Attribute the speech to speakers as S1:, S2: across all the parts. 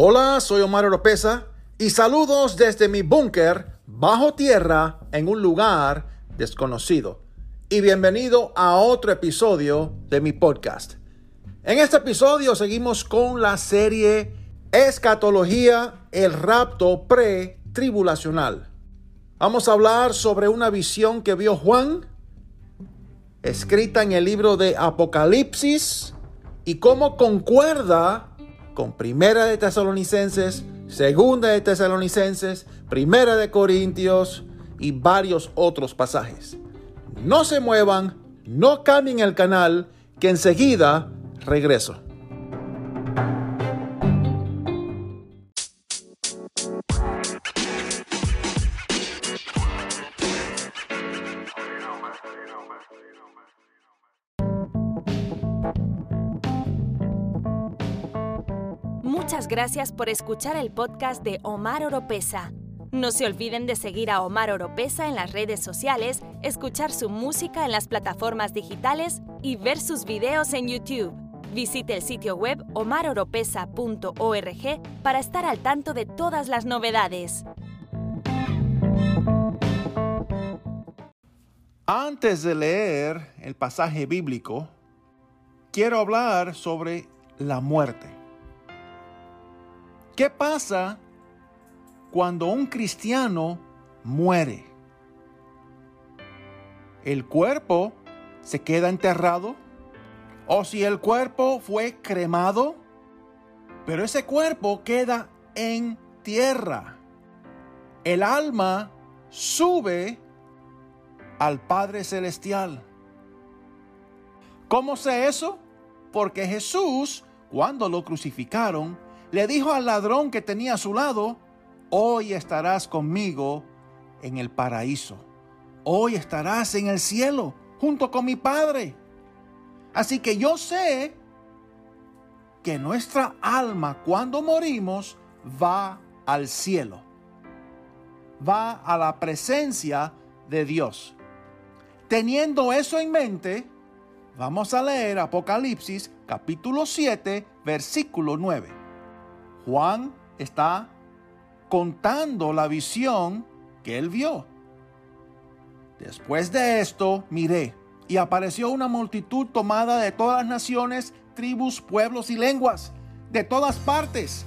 S1: Hola, soy Omar Oropesa y saludos desde mi búnker bajo tierra en un lugar desconocido. Y bienvenido a otro episodio de mi podcast. En este episodio seguimos con la serie Escatología, el rapto pre-tribulacional. Vamos a hablar sobre una visión que vio Juan, escrita en el libro de Apocalipsis, y cómo concuerda con Primera de Tesalonicenses, Segunda de Tesalonicenses, Primera de Corintios y varios otros pasajes. No se muevan, no cambien el canal, que enseguida regreso.
S2: Muchas gracias por escuchar el podcast de Omar Oropesa. No se olviden de seguir a Omar Oropesa en las redes sociales, escuchar su música en las plataformas digitales y ver sus videos en YouTube. Visite el sitio web omaroropesa.org para estar al tanto de todas las novedades.
S1: Antes de leer el pasaje bíblico, quiero hablar sobre la muerte. ¿Qué pasa cuando un cristiano muere? ¿El cuerpo se queda enterrado? ¿O si el cuerpo fue cremado? Pero ese cuerpo queda en tierra. El alma sube al Padre Celestial. ¿Cómo sé eso? Porque Jesús, cuando lo crucificaron, le dijo al ladrón que tenía a su lado, hoy estarás conmigo en el paraíso. Hoy estarás en el cielo junto con mi Padre. Así que yo sé que nuestra alma cuando morimos va al cielo. Va a la presencia de Dios. Teniendo eso en mente, vamos a leer Apocalipsis capítulo 7, versículo 9. Juan está contando la visión que él vio. Después de esto, miré, y apareció una multitud tomada de todas naciones, tribus, pueblos y lenguas, de todas partes.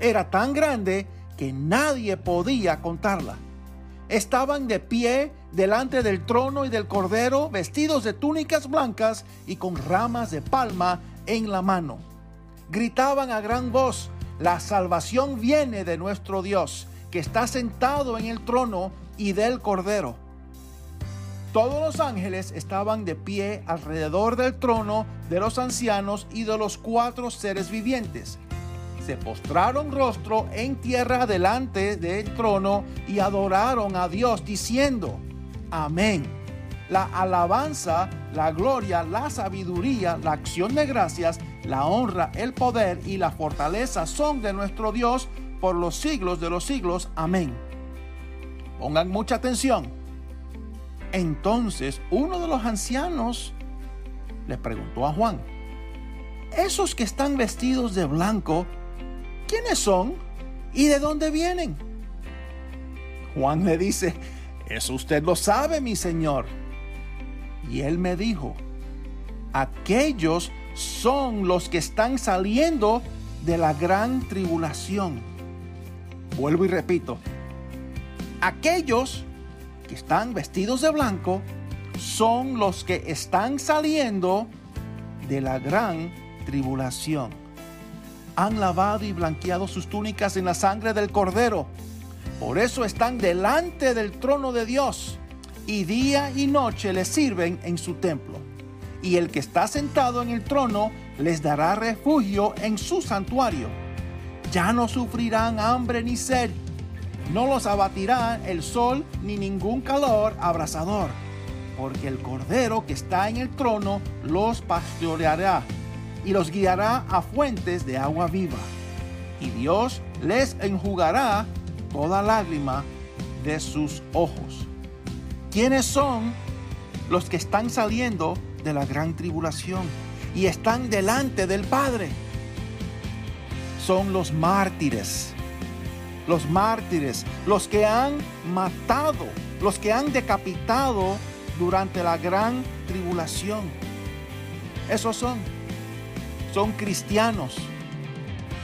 S1: Era tan grande que nadie podía contarla. Estaban de pie delante del trono y del cordero, vestidos de túnicas blancas y con ramas de palma en la mano. Gritaban a gran voz, la salvación viene de nuestro Dios, que está sentado en el trono y del Cordero. Todos los ángeles estaban de pie alrededor del trono de los ancianos y de los cuatro seres vivientes. Se postraron rostro en tierra delante del trono y adoraron a Dios diciendo, Amén. La alabanza, la gloria, la sabiduría, la acción de gracias la honra, el poder y la fortaleza son de nuestro Dios por los siglos de los siglos. Amén. Pongan mucha atención. Entonces uno de los ancianos le preguntó a Juan, esos que están vestidos de blanco, ¿quiénes son y de dónde vienen? Juan le dice, eso usted lo sabe, mi señor. Y él me dijo, aquellos son los que están saliendo de la gran tribulación. Vuelvo y repito, aquellos que están vestidos de blanco son los que están saliendo de la gran tribulación. Han lavado y blanqueado sus túnicas en la sangre del cordero. Por eso están delante del trono de Dios y día y noche le sirven en su templo y el que está sentado en el trono les dará refugio en su santuario. Ya no sufrirán hambre ni sed, no los abatirá el sol ni ningún calor abrasador, porque el Cordero que está en el trono los pastoreará y los guiará a fuentes de agua viva. Y Dios les enjugará toda lágrima de sus ojos. ¿Quiénes son los que están saliendo de la gran tribulación y están delante del Padre. son los mártires. Los mártires, los que han matado, los que han decapitado durante la gran tribulación. Esos son. Son cristianos.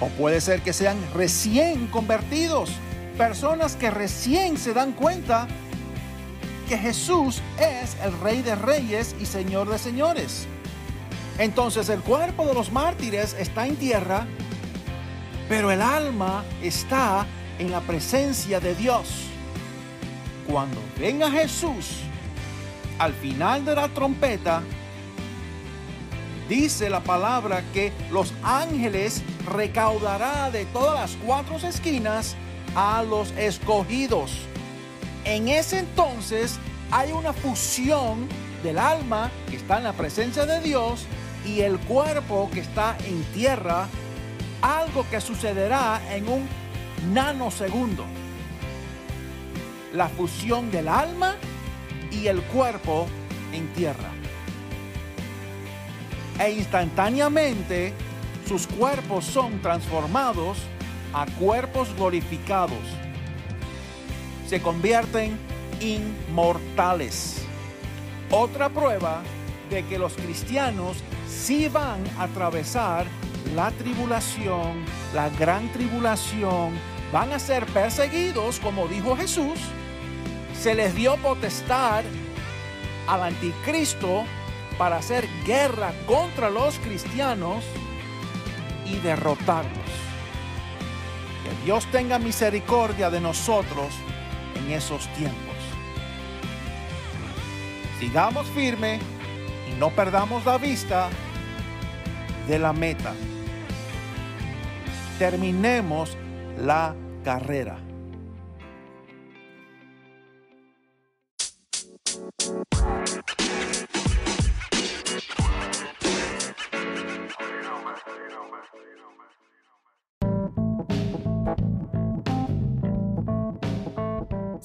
S1: O puede ser que sean recién convertidos. Personas que recién se dan cuenta que Jesús es el Rey de Reyes y Señor de Señores. Entonces el cuerpo de los mártires está en tierra, pero el alma está en la presencia de Dios. Cuando venga Jesús, al final de la trompeta, dice la palabra que los ángeles recaudará de todas las cuatro esquinas a los escogidos. En ese entonces hay una fusión del alma que está en la presencia de Dios y el cuerpo que está en tierra, algo que sucederá en un nanosegundo. La fusión del alma y el cuerpo en tierra. E instantáneamente sus cuerpos son transformados a cuerpos glorificados. Se convierten inmortales. Otra prueba de que los cristianos sí van a atravesar la tribulación, la gran tribulación, van a ser perseguidos, como dijo Jesús, se les dio potestad al anticristo para hacer guerra contra los cristianos y derrotarlos. Que Dios tenga misericordia de nosotros esos tiempos. Sigamos firme y no perdamos la vista de la meta. Terminemos la carrera.